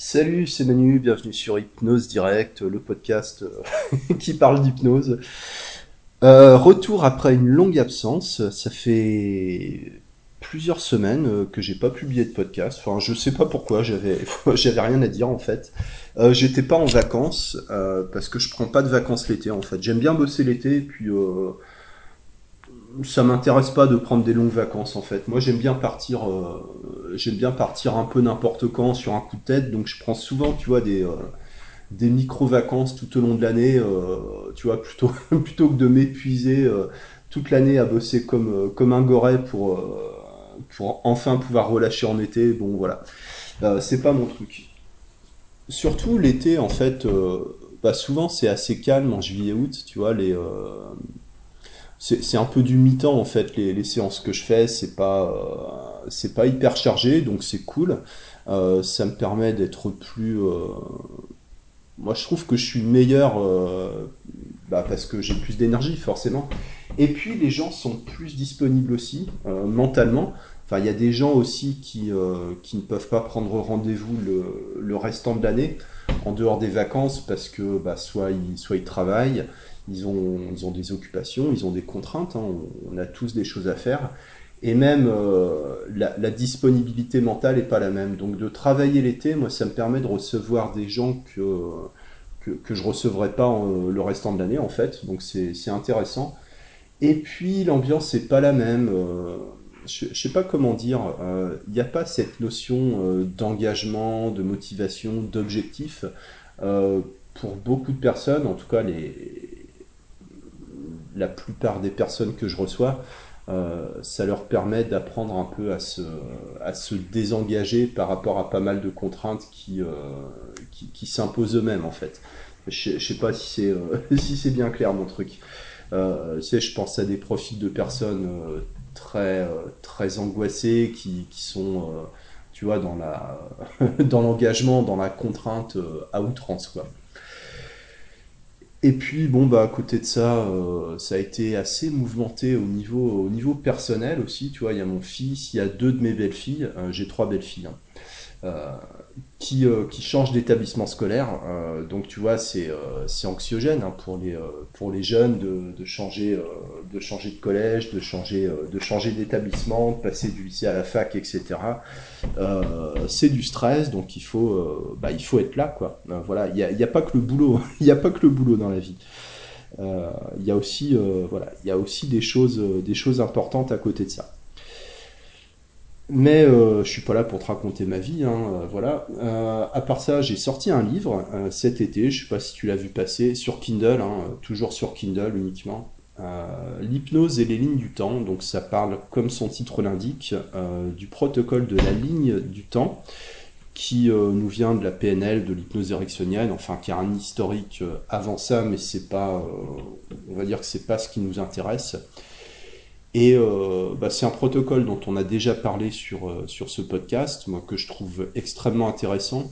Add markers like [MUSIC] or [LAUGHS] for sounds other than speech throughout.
Salut, c'est Manu, bienvenue sur Hypnose Direct, le podcast euh, [LAUGHS] qui parle d'hypnose. Euh, retour après une longue absence, ça fait plusieurs semaines euh, que j'ai pas publié de podcast. Enfin, je sais pas pourquoi, j'avais [LAUGHS] rien à dire en fait. J'étais pas en vacances parce que je prends pas de vacances l'été en fait. J'aime bien bosser l'été, puis ça m'intéresse pas de prendre des longues vacances en fait. Moi j'aime bien partir, euh, j'aime bien partir un peu n'importe quand sur un coup de tête. Donc je prends souvent, tu vois, des euh, des micro vacances tout au long de l'année. euh, tu vois, plutôt [LAUGHS] plutôt que de m'épuiser toute l'année à bosser comme comme un goret pour pour enfin pouvoir relâcher en été. Bon voilà, c'est pas mon truc. Surtout l'été en fait. bah souvent c'est assez calme en juillet-août, tu vois, les, c'est un peu du mi-temps en fait les, les séances que je fais, c'est pas euh, c'est pas hyper chargé donc c'est cool. Euh, ça me permet d'être plus euh, moi je trouve que je suis meilleur bah, parce que j'ai plus d'énergie forcément. Et puis les gens sont plus disponibles aussi mentalement. Enfin il y a des gens aussi qui qui ne peuvent pas prendre rendez-vous le, le restant de l'année en dehors des vacances parce que bah, soit ils soit ils travaillent ils ont, ils ont des occupations, ils ont des contraintes, hein, on, a tous des choses à faire. Et même euh, la, disponibilité mentale n'est pas la même. Donc de travailler l'été, moi, ça me permet de recevoir des gens que, que, je ne recevrai pas le restant de l'année, en fait. Donc c'est intéressant. Et puis l'ambiance n'est pas la même. euh, je ne sais pas comment dire. euh, Il n'y a pas cette notion euh, d'engagement, de motivation, d'objectif. Euh, pour beaucoup de personnes, en tout cas les, la plupart des personnes que je reçois, euh, ça leur permet d'apprendre un peu à se, à se désengager par rapport à pas mal de contraintes qui, euh, qui, s'imposent eux-mêmes en fait. Je, je sais pas si c'est euh, [LAUGHS] si bien clair mon truc. Euh, je pense à des profils de personnes très très angoissées qui, qui sont tu vois dans [LAUGHS] dans l'engagement, dans la contrainte à outrance quoi. Et puis bon bah à côté de ça, euh, ça a été assez mouvementé au niveau au niveau personnel aussi. Tu vois, il y a mon fils, il y a deux de mes belles-filles, euh, j'ai trois belles-filles, hein, qui euh, qui changent d'établissement scolaire. Euh, donc tu vois, c'est euh, anxiogène hein, pour les euh, pour les jeunes de, de changer euh, de changer de collège, de changer euh, de changer d'établissement, de passer du lycée à la fac, etc. Euh, c'est du stress, donc il faut, euh, bah, il faut être là, quoi. Euh, voilà, il n'y a, y a pas que le boulot, [LAUGHS] n'y a pas que le boulot dans la vie. Euh, Il y a aussi, euh, voilà, il y a aussi des choses, euh, des choses importantes à côté de ça. Mais euh, je suis pas là pour te raconter ma vie, hein, euh, voilà. Euh, à part ça, j'ai sorti un livre euh, cet été, je sais pas si tu l'as vu passer, sur Kindle, hein, toujours sur Kindle uniquement. L'hypnose et les lignes du temps, donc ça parle, comme son titre l'indique, du protocole de la ligne du temps qui nous vient de la PNL, de l'hypnose ericksonienne, enfin qui a un historique avant ça, mais c'est pas, on va dire que c'est pas ce qui nous intéresse. Et euh, bah, c'est un protocole dont on a déjà parlé sur, euh, sur ce podcast, moi que je trouve extrêmement intéressant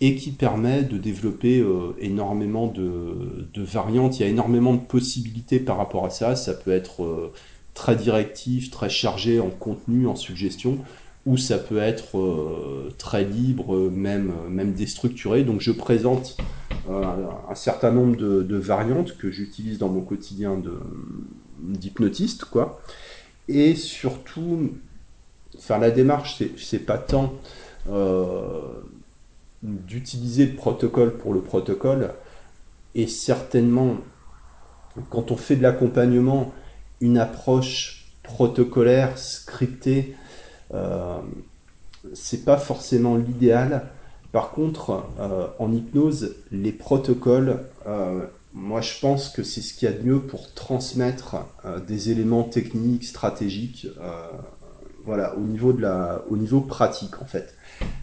et qui permet de développer euh, énormément de, variantes. Il y a énormément de possibilités par rapport à ça. Ça peut être très directif, très chargé en contenu, en suggestion, ou ça peut être très libre, même, même déstructuré. Donc je présente un certain nombre de, de variantes que j'utilise dans mon quotidien de, d'hypnotiste, quoi. Et surtout, enfin la démarche, c'est, pas tant euh, d'utiliser le protocole pour le protocole, et certainement, quand on fait de l'accompagnement, une approche protocolaire, scriptée, euh, c'est pas forcément l'idéal. Par contre, euh, en hypnose, les protocoles, moi je pense que c'est ce qu'il y a de mieux pour transmettre euh, des éléments techniques, stratégiques, euh, voilà, au niveau de la, au niveau pratique en fait.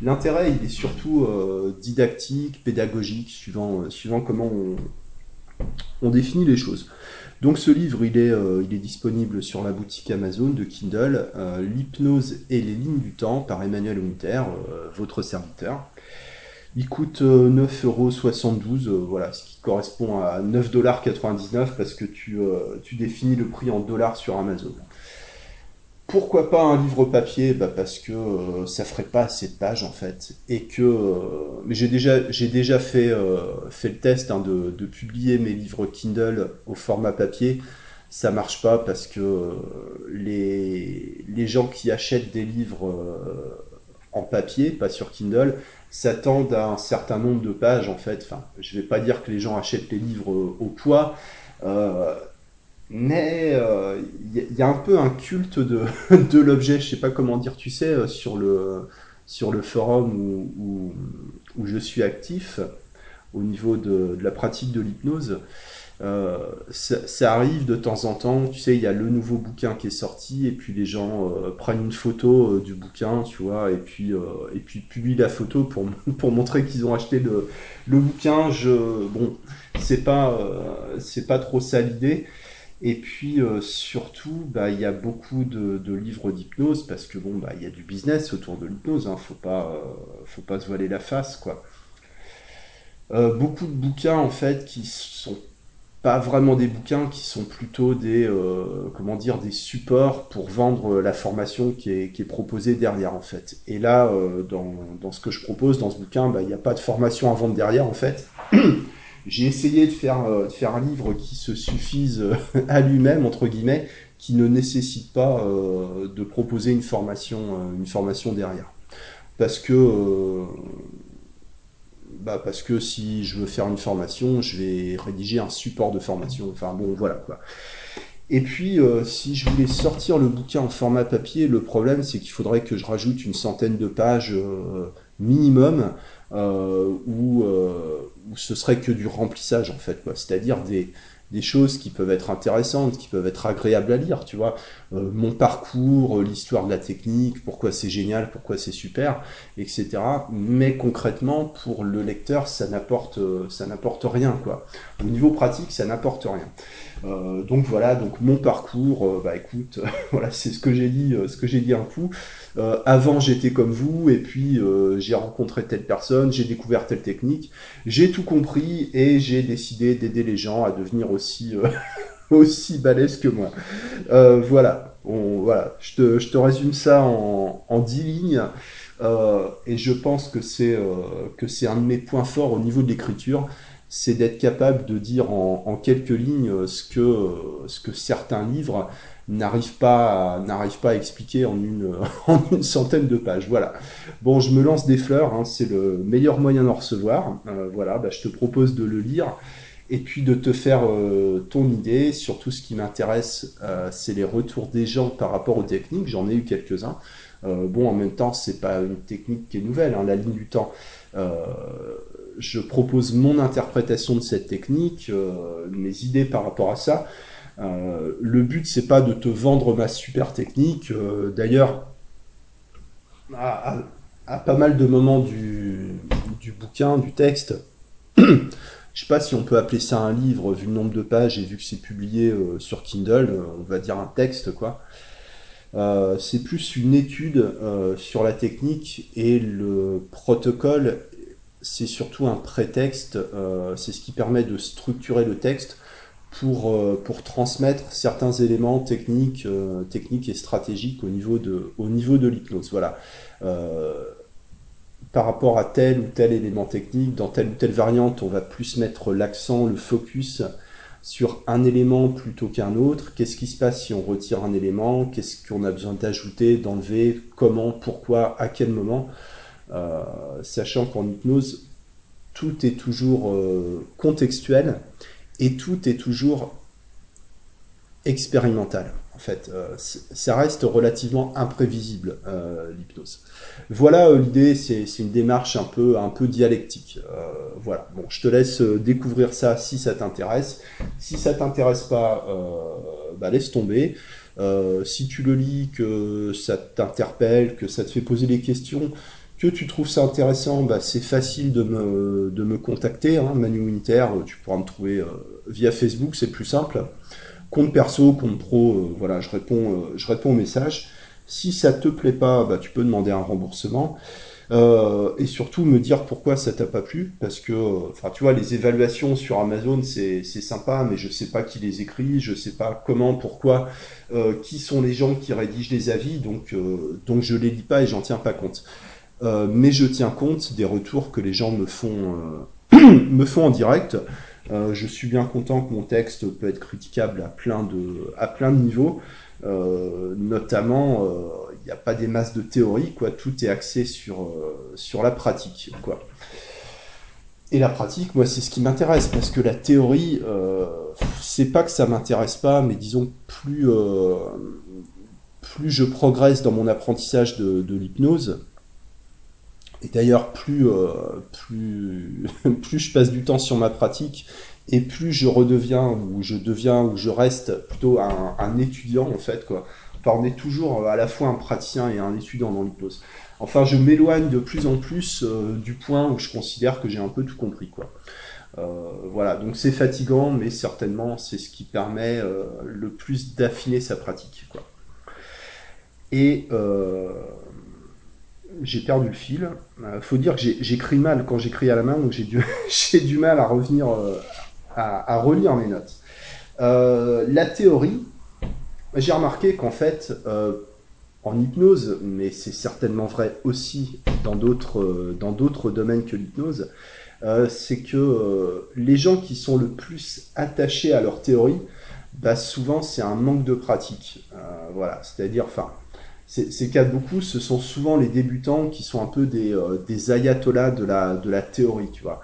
L'intérêt, il est surtout euh, didactique, pédagogique, suivant, suivant comment on, définit les choses. Donc ce livre, il est, il est disponible sur la boutique Amazon de Kindle, L'hypnose et les lignes du temps par Emmanuel euh, votre serviteur. Il coûte euh, 9,72€, euh, voilà, ce qui correspond à 9,99$ parce que tu, euh, tu définis le prix en dollars sur Amazon. pourquoi pas un livre papier? Bah Parce que euh, ça ferait pas assez de pages en fait. Et que. euh, j'ai déjà, j'ai déjà fait, euh, fait le test hein, de, de publier mes livres Kindle au format papier. Ça marche pas parce que euh, les, les gens qui achètent des livres euh, en papier, pas sur Kindle, s'attendent à un certain nombre de pages en fait. Enfin, je vais pas dire que les gens achètent les livres euh, au poids. euh, mais euh, il y, a y a un peu un culte [LAUGHS] de, l'objet, je sais pas comment dire, tu sais, euh, sur le, sur le forum où, où, où je suis actif, au niveau de la pratique de l'hypnose, euh, ça, arrive de temps en temps, tu sais, il y a le nouveau bouquin qui est sorti, et puis les gens euh, prennent une photo euh, du bouquin, tu vois, et puis, et puis publient la photo pour, [LAUGHS] pour montrer qu'ils ont acheté le, le bouquin. Je, bon, c'est pas, c'est pas trop ça l'idée. Et puis surtout, bah, il y a beaucoup de, livres d'hypnose parce que bon, bah, il y a du business autour de l'hypnose. Hein, faut pas, faut pas se voiler la face, quoi. Beaucoup de bouquins en fait qui sont pas vraiment des bouquins, qui sont plutôt des, euh, comment dire, des supports pour vendre la formation qui est, qui est proposée derrière en fait. Et là, euh, dans, dans ce que je propose dans ce bouquin, bah, il n'y a pas de formation à vendre derrière en fait. [CLEARS THROAT] J'ai essayé de faire, euh, de faire un livre qui se suffise à lui-même, entre guillemets, qui ne nécessite pas de proposer une formation, une formation derrière. Parce que, bah parce que si je veux faire une formation, je vais rédiger un support de formation. Enfin bon, voilà quoi. Et puis, euh, si je voulais sortir le bouquin en format papier, le problème c'est qu'il faudrait que je rajoute une centaine de pages euh, minimum, où, euh, où ce serait que du remplissage en fait. C'est-à-dire des, des choses qui peuvent être intéressantes, qui peuvent être agréables à lire, tu vois. Euh, mon parcours, euh, l'histoire de la technique, pourquoi c'est génial, pourquoi c'est super, etc. Mais concrètement, pour le lecteur, ça n'apporte, euh, ça n'apporte rien, quoi. Au niveau pratique, ça n'apporte rien. Donc voilà, donc mon parcours, bah écoute, [LAUGHS] voilà, c'est ce que j'ai dit, ce que j'ai dit un coup. Euh, avant, j'étais comme vous, et puis euh, j'ai rencontré telle personne, j'ai découvert telle technique, j'ai tout compris et j'ai décidé d'aider les gens à devenir aussi euh, [LAUGHS] aussi balèzes que moi. Euh, voilà, voilà, je te, je te résume ça en, en 10 lignes. Euh, et je pense que c'est euh, que c'est un de mes points forts au niveau de l'écriture, c'est d'être capable de dire en, en quelques lignes ce que, ce que certains livres n'arrivent pas à, n'arrivent pas à expliquer en une, [LAUGHS] en une centaine de pages. Voilà. Bon, je me lance des fleurs, hein, c'est le meilleur moyen d'en recevoir. Euh, voilà, bah, je te propose de le lire et puis de te faire euh, ton idée. Surtout, ce qui m'intéresse, euh, c'est les retours des gens par rapport aux techniques. J'en ai eu quelques-uns. Bon, en même temps, c'est pas une technique qui est nouvelle, hein, la ligne du temps. Je propose mon interprétation de cette technique, mes idées par rapport à ça. Euh, le but, c'est pas de te vendre ma super technique. Euh, D'ailleurs, à, pas mal de moments du, bouquin, du texte, [CLEARS THROAT] je sais pas si on peut appeler ça un livre vu le nombre de pages et vu que c'est publié euh, sur Kindle, on va dire un texte quoi. C'est plus une étude sur la technique et le protocole, c'est surtout un prétexte, c'est ce qui permet de structurer le texte pour, euh, pour transmettre certains éléments techniques, euh, techniques et stratégiques au niveau de, l'hypnose. Voilà. Euh, par rapport à tel ou tel élément technique, dans telle ou telle variante, on va plus mettre l'accent, le focus sur un élément plutôt qu'un autre. Qu'est-ce qui se passe si on retire un élément? Qu'est-ce qu'on a besoin d'ajouter, d'enlever? Comment? Pourquoi? À quel moment? Sachant qu'en hypnose, tout est toujours contextuel et tout est toujours expérimental. En fait, euh, ça reste relativement imprévisible euh, l'hypnose. Voilà l'idée, c'est une démarche un peu un peu dialectique. Euh, voilà. Bon, je te laisse découvrir ça si ça t'intéresse. Si ça t'intéresse pas, bah laisse tomber. Si tu le lis, que ça t'interpelle, que ça te fait poser des questions, que tu trouves ça intéressant, bah c'est facile de me de me contacter. Hein, Manu Winter, tu pourras me trouver euh, via Facebook, c'est plus simple compte perso, compte pro, euh, voilà, je réponds, euh, je réponds aux messages. Si ça te plaît pas, bah, tu peux demander un remboursement. Euh, et surtout me dire pourquoi ça t'a pas plu, parce que, enfin, tu vois, les évaluations sur Amazon, c'est sympa, mais je sais pas qui les écrit, je sais pas comment, pourquoi, euh, qui sont les gens qui rédigent les avis, donc, euh, donc je les lis pas et j'en tiens pas compte. Euh, mais je tiens compte des retours que les gens me font, euh, [CLEARS THROAT] me font en direct. Euh, je suis bien content que mon texte peut être critiquable à plein de, à plein de niveaux. Notamment, il n'y a pas des masses de théorie, quoi. Tout est axé sur, sur la pratique, quoi. Et la pratique, moi, c'est ce qui m'intéresse, parce que la théorie, c'est pas que ça m'intéresse pas, mais disons, plus, plus je progresse dans mon apprentissage de l'hypnose, et d'ailleurs, plus, euh, plus, [LAUGHS] plus je passe du temps sur ma pratique, et plus je redeviens, ou je deviens, ou je reste plutôt un, étudiant, en fait, quoi. Enfin, on est toujours à la fois un praticien et un étudiant dans l'hypnose. Enfin, je m'éloigne de plus en plus euh, du point où je considère que j'ai un peu tout compris, quoi. Euh, voilà, donc c'est fatigant, mais certainement c'est ce qui permet euh, le plus d'affiner sa pratique, quoi. Et euh, j'ai perdu le fil. Euh, faut dire que j'écris mal quand j'écris à la main, donc j'ai du, [LAUGHS] mal à revenir euh, à, relire mes notes. Euh, la théorie, j'ai remarqué qu'en fait, en hypnose, mais c'est certainement vrai aussi dans d'autres domaines que l'hypnose, euh, c'est que euh, les gens qui sont le plus attachés à leur théorie, bah souvent c'est un manque de pratique. Euh, voilà, c'est-à-dire, enfin, c'est cas beaucoup, ce sont souvent les débutants qui sont un peu des, euh, des ayatollahs de la, de la théorie, tu vois.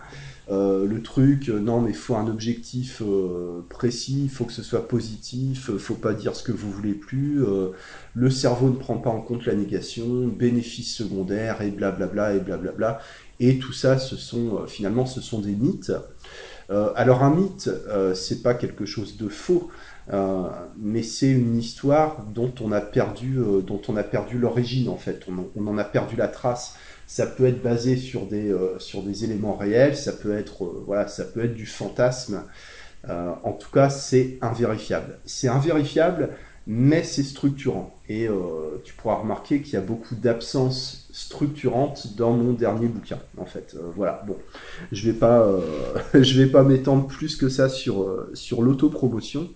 Euh, le truc, euh, non mais faut un objectif euh, précis, il faut que ce soit positif, euh, faut pas dire ce que vous voulez plus, le cerveau ne prend pas en compte la négation, bénéfice secondaire et blablabla et blablabla. Et tout ça, ce sont finalement ce sont des mythes. alors un mythe, c'est pas quelque chose de faux, mais c'est une histoire dont on a perdu, dont on a perdu l'origine en fait, on, en a perdu la trace ça peut être basé sur des, euh, sur des éléments réels, ça peut être, euh, voilà, ça peut être du fantasme. Euh, en tout cas, c'est invérifiable. C'est invérifiable, mais c'est structurant. Et euh, tu pourras remarquer qu'il y a beaucoup d'absences structurantes dans mon dernier bouquin. En fait, euh, voilà. Bon, je vais pas, euh, [LAUGHS] je vais pas m'étendre plus que ça sur sur l'autopromotion.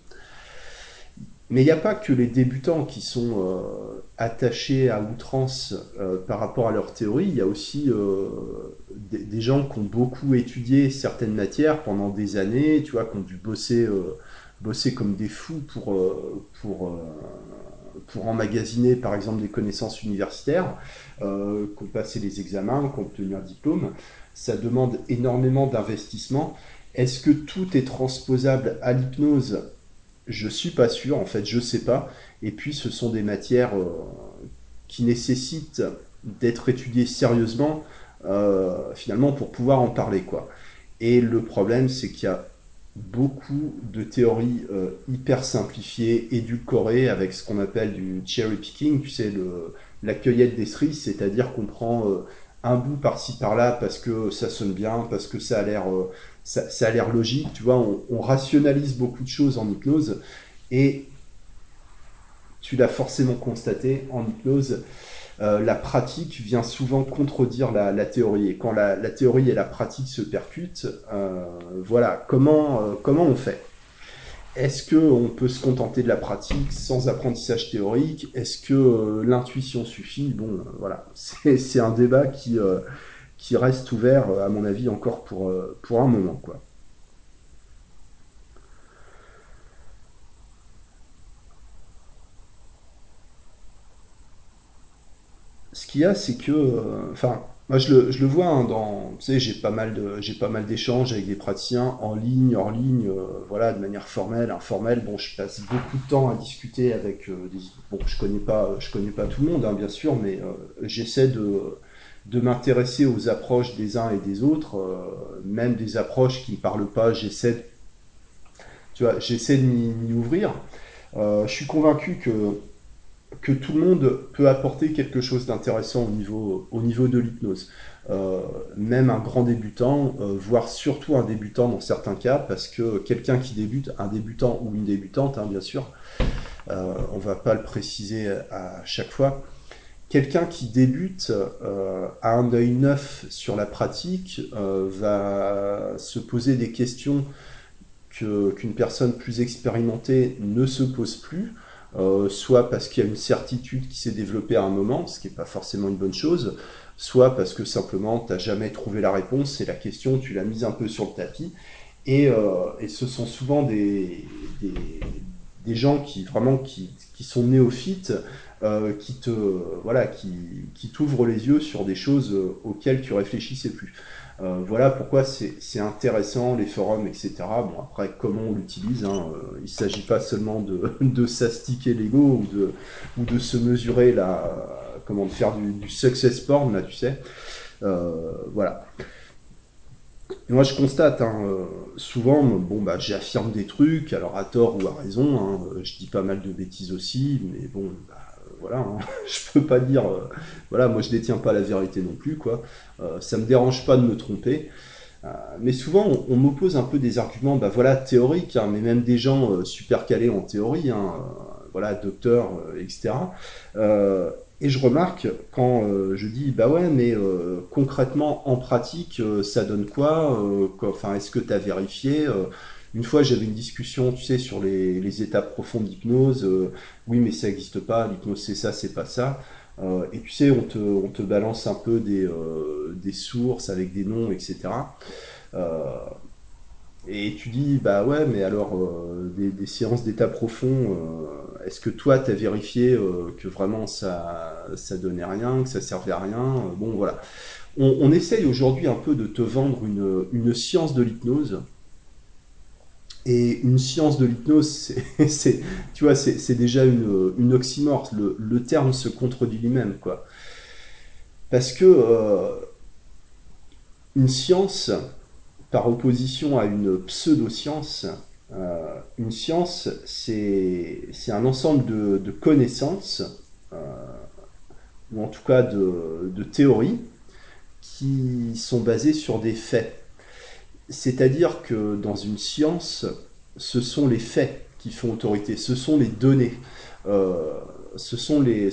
Mais il n'y a pas que les débutants qui sont euh, attachés à outrance euh, par rapport à leur théorie, il y a aussi euh, des, gens qui ont beaucoup étudié certaines matières pendant des années, tu vois, qui ont dû bosser, euh, bosser comme des fous pour, euh, pour, euh, pour emmagasiner par exemple des connaissances universitaires, qui ont passé les examens, qui ont obtenu un diplôme. Ça demande énormément d'investissement. Est-ce que tout est transposable à l'hypnose? Je suis pas sûr, en fait, je sais pas. Et puis, ce sont des matières euh, qui nécessitent d'être étudiées sérieusement, euh, finalement, pour pouvoir en parler, quoi. Et le problème, c'est qu'il y a beaucoup de théories euh, hyper simplifiées, édulcorées, avec ce qu'on appelle du cherry picking, tu sais, la cueillette des cerises, c'est-à-dire qu'on prend un bout par-ci par-là parce que ça sonne bien, parce que ça a l'air ça, a l'air logique, tu vois, on, on, rationalise beaucoup de choses en hypnose et tu l'as forcément constaté en hypnose, euh, la pratique vient souvent contredire la, théorie. Et quand la, théorie et la pratique se percutent, euh, voilà, comment, euh, comment on fait? Est-ce qu'on peut se contenter de la pratique sans apprentissage théorique? Est-ce que l'intuition suffit? Bon, voilà, [LAUGHS] c'est un débat qui, qui reste ouvert, à mon avis, encore pour, euh, pour un moment. Quoi. Ce qu'il y a, c'est que, euh, enfin, moi je le, je le vois hein, dans, tu sais, j'ai pas mal de, j'ai pas mal d'échanges avec des praticiens en ligne, hors ligne, euh, voilà, de manière formelle, informelle. Bon, je passe beaucoup de temps à discuter avec euh, des, bon, je connais pas, je connais pas tout le monde, hein, bien sûr, mais euh, j'essaie de, de m'intéresser aux approches des uns et des autres, euh, même des approches qui ne parlent pas. J'essaie, tu de m'y ouvrir. Euh, je suis convaincu que tout le monde peut apporter quelque chose d'intéressant au niveau, au niveau de l'hypnose. Euh, même un grand débutant, voire surtout un débutant dans certains cas, parce que quelqu'un qui débute, un débutant ou une débutante, hein, bien sûr, on va pas le préciser à chaque fois, quelqu'un qui débute euh, a un œil neuf sur la pratique euh, va se poser des questions qu'une personne plus expérimentée ne se pose plus, euh, soit parce qu'il y a une certitude qui s'est développée à un moment, ce qui n'est pas forcément une bonne chose, soit parce que simplement tu n'as jamais trouvé la réponse et la question tu l'as mise un peu sur le tapis. Et, ce sont souvent des, gens qui vraiment qui sont néophytes euh, qui te voilà qui, qui t'ouvre les yeux sur des choses euh, auxquelles tu réfléchissais plus. Euh, voilà pourquoi c'est intéressant les forums etc. Bon après comment on l'utilise, hein, il ne s'agit pas seulement de, [LAUGHS] de s'astiquer l'ego ou de ou de se mesurer la comment de faire du, du success porn là tu sais. voilà. moi, je constate hein, souvent, bon, bah, j'affirme des trucs, alors à tort ou à raison. Hein, je dis pas mal de bêtises aussi, mais bon, bah, voilà, hein. [LAUGHS] je peux pas dire, euh, voilà, moi je détiens pas la vérité non plus, quoi. Euh, ça me dérange pas de me tromper. Euh, mais souvent, on, m'oppose un peu des arguments, bah voilà, théoriques, hein, mais même des gens super calés en théorie, hein, voilà, docteurs, etc. et je remarque quand je dis, bah ouais, mais concrètement, en pratique, ça donne quoi Enfin, est-ce que tu as vérifié une fois, j'avais une discussion, tu sais, sur les, étapes profondes d'hypnose. Euh, oui, mais ça n'existe pas. L'hypnose, c'est ça, c'est pas ça. Euh, et tu sais, on te, balance un peu des, euh, sources avec des noms, etc. et tu dis, bah ouais, mais alors, des, séances d'état profond, est-ce que toi, tu as vérifié que vraiment ça, ça donnait rien, que ça servait à rien Bon, voilà. On, essaye aujourd'hui un peu de te vendre une science de l'hypnose et une science de l'hypnose, [LAUGHS] c'est, tu vois, c'est déjà une, une oxymore. Le, terme se contredit lui-même, quoi. Parce que euh, une science, par opposition à une pseudo-science, euh, une science, c'est un ensemble de, connaissances, euh, ou en tout cas de théories, qui sont basées sur des faits. C'est-à-dire que dans une science, ce sont les faits qui font autorité, ce sont les données, euh, ce, sont les,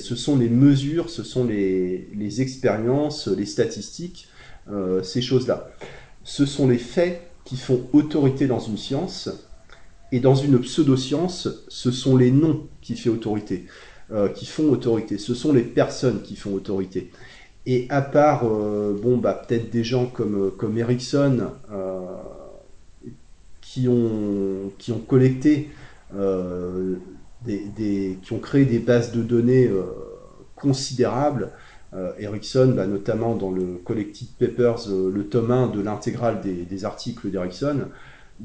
mesures, ce sont les, expériences, les statistiques, euh, ces choses-là. Ce sont les faits qui font autorité dans une science, et dans une pseudo-science, ce sont les noms qui, font autorité, euh, qui font autorité, ce sont les personnes qui font autorité. Et à part, bon, bah, peut-être des gens comme, comme Ericsson, euh, qui, ont, qui ont collecté, euh, des, qui ont créé des bases de données considérables. Ericsson, bah, notamment dans le Collected Papers, le tome 1 de l'intégrale des, articles d'Ericsson,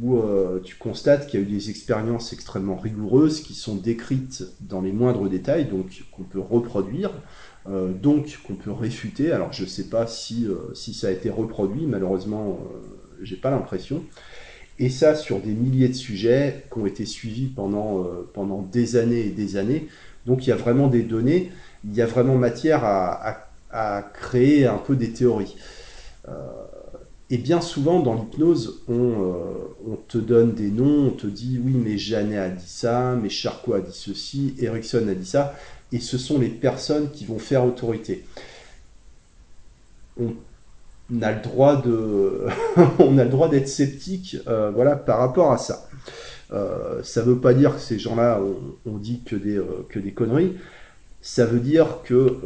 où tu constates qu'il y a eu des expériences extrêmement rigoureuses qui sont décrites dans les moindres détails, donc qu'on peut reproduire. Euh, donc qu'on peut réfuter. Alors je ne sais pas si, euh, si ça a été reproduit, malheureusement euh, j'ai pas l'impression. Et ça sur des milliers de sujets qui ont été suivis pendant, pendant des années et des années. Donc il y a vraiment des données, il y a vraiment matière à, à, créer un peu des théories. Et bien souvent dans l'hypnose, on, on, te donne des noms, on te dit oui mais Janet a dit ça, mais Charcot a dit ceci, Erickson a dit ça et ce sont les personnes qui vont faire autorité. A le droit de, [LAUGHS] on a le droit d'être sceptique, euh, voilà, par rapport à ça. Euh, ça veut pas dire que ces gens-là ont, dit que des, euh, que des conneries. Ça veut dire que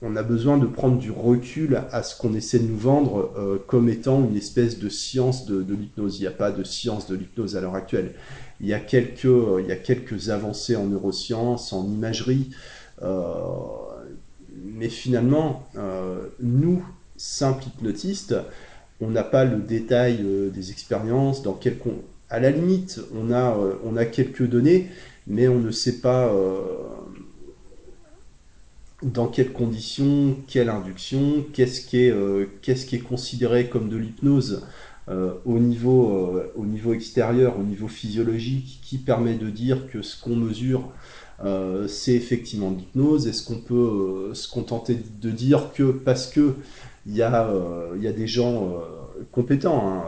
on a besoin de prendre du recul à ce qu'on essaie de nous vendre comme étant une espèce de science de, de l'hypnose. Il n'y a pas de science de l'hypnose à l'heure actuelle. Il y a quelques, il y a quelques avancées en neurosciences, en imagerie, euh, mais finalement, euh, nous, simples hypnotistes, on n'a pas le détail euh, des expériences, dans à la limite, on a, on a quelques données, mais on ne sait pas dans quelles conditions, quelle induction, qu'est-ce qui est, qu'est-ce qui est considéré comme de l'hypnose euh, au, niveau, euh, au niveau extérieur, au niveau physiologique, qui permet de dire que ce qu'on mesure, euh, c'est effectivement l'hypnose Est-ce qu'on peut se contenter de dire que parce que il y, a, a des gens compétents hein,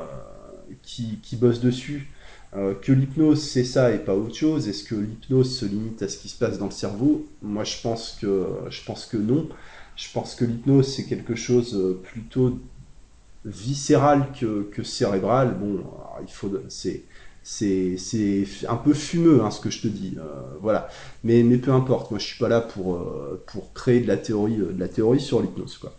qui, qui, bossent dessus, que l'hypnose c'est ça et pas autre chose? Est-ce que l'hypnose se limite à ce qui se passe dans le cerveau? Moi je pense que je pense que non. Je pense que l'hypnose c'est quelque chose plutôt viscéral que, que cérébral. Bon, il faut c'est c'est un peu fumeux hein, ce que je te dis euh, voilà. Mais mais peu importe moi je suis pas là pour euh, créer de la théorie euh, de la théorie sur l'hypnose quoi.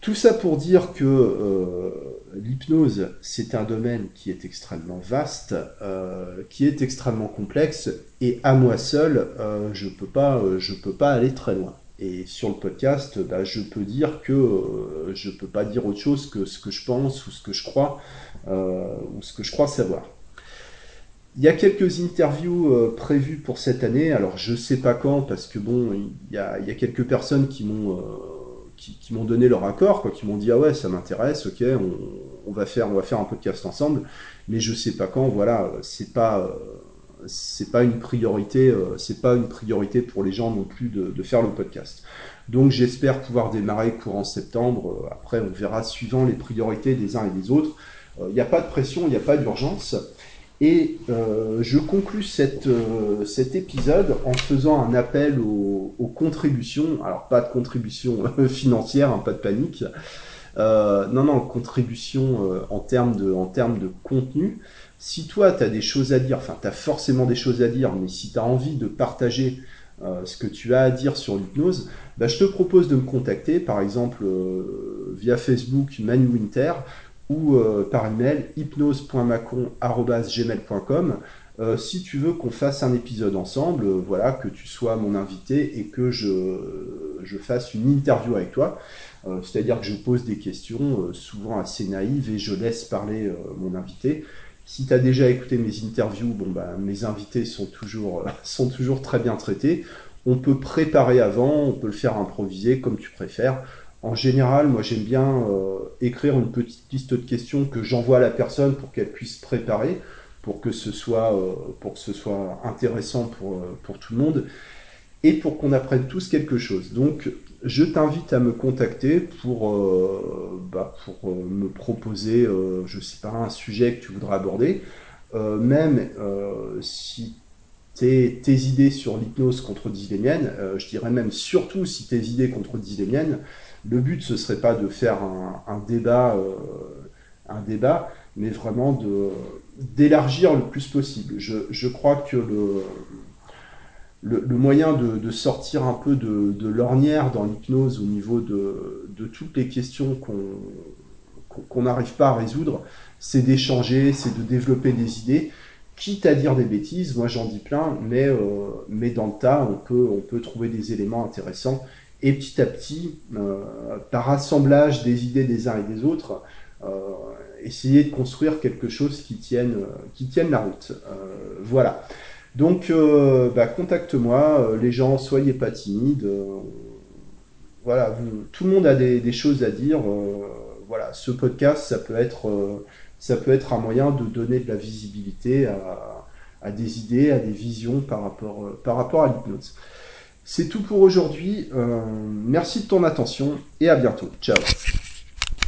Tout ça pour dire que l'hypnose c'est un domaine qui est extrêmement vaste qui est extrêmement complexe et à moi seul je peux pas je peux pas aller très loin et sur le podcast, bah, je peux dire que euh, je peux pas dire autre chose que ce que je pense ou ce que je crois euh, ou ce que je crois savoir. Il y a quelques interviews euh, prévues pour cette année. Alors je sais pas quand parce que bon, il y a, quelques personnes qui m'ont qui, m'ont donné leur accord, quoi, qui m'ont dit ah ouais ça m'intéresse, ok, on, va faire on va faire un podcast ensemble, mais je sais pas quand. Voilà, c'est pas c'est pas une priorité, euh, c'est pas une priorité pour les gens non plus de, faire le podcast. Donc j'espère pouvoir démarrer courant septembre. Euh, après, on verra suivant les priorités des uns et des autres. Il euh, n'y a pas de pression, il n'y a pas d'urgence. Et je conclus cet épisode en faisant un appel aux, contributions. Alors pas de contribution financière, hein, pas de panique. non, non, contribution en termes de, en termes de contenu si toi, tu as des choses à dire, enfin, tu as forcément des choses à dire, mais si tu as envie de partager euh, ce que tu as à dire sur l'hypnose, bah, je te propose de me contacter, par exemple euh, via Facebook Manu Winter ou euh, par email hypnose.macon.gmail.com si tu veux qu'on fasse un épisode ensemble, voilà, que tu sois mon invité et que je, je fasse une interview avec toi. C'est-à-dire que je pose des questions souvent assez naïves et je laisse parler mon invité. Si tu as déjà écouté mes interviews, bon, bah, mes invités sont toujours, euh, [LAUGHS] sont toujours très bien traités. On peut préparer avant, on peut le faire improviser comme tu préfères. En général, moi j'aime bien euh, écrire une petite liste de questions que j'envoie à la personne pour qu'elle puisse préparer, pour que ce soit, euh, intéressant pour tout le monde et pour qu'on apprenne tous quelque chose. Donc je t'invite à me contacter pour, euh, bah, euh, me proposer, euh, je sais pas, un sujet que tu voudras aborder. même si tes, idées sur l'hypnose contredisent les miennes, je dirais même surtout si tes idées contredisent les miennes, le but ce serait pas de faire un, débat, mais vraiment d'élargir le plus possible. Je crois que le, le, moyen de, sortir un peu de, l'ornière dans l'hypnose au niveau de, toutes les questions qu'on n'arrive pas à résoudre, c'est d'échanger, c'est de développer des idées, quitte à dire des bêtises, moi j'en dis plein, mais, euh, mais dans le tas, on peut, on peut trouver des éléments intéressants, et petit à petit, euh, par assemblage des idées des uns et des autres, euh, essayer de construire quelque chose qui tienne, qui tienne la route. voilà. Donc, euh, bah, contacte-moi, euh, les gens, soyez pas timides. Euh, voilà, tout le monde a des, choses à dire. voilà, ce podcast, ça peut être, un moyen de donner de la visibilité à, des idées, à des visions par rapport à l'hypnose. C'est tout pour aujourd'hui. merci de ton attention et à bientôt. Ciao.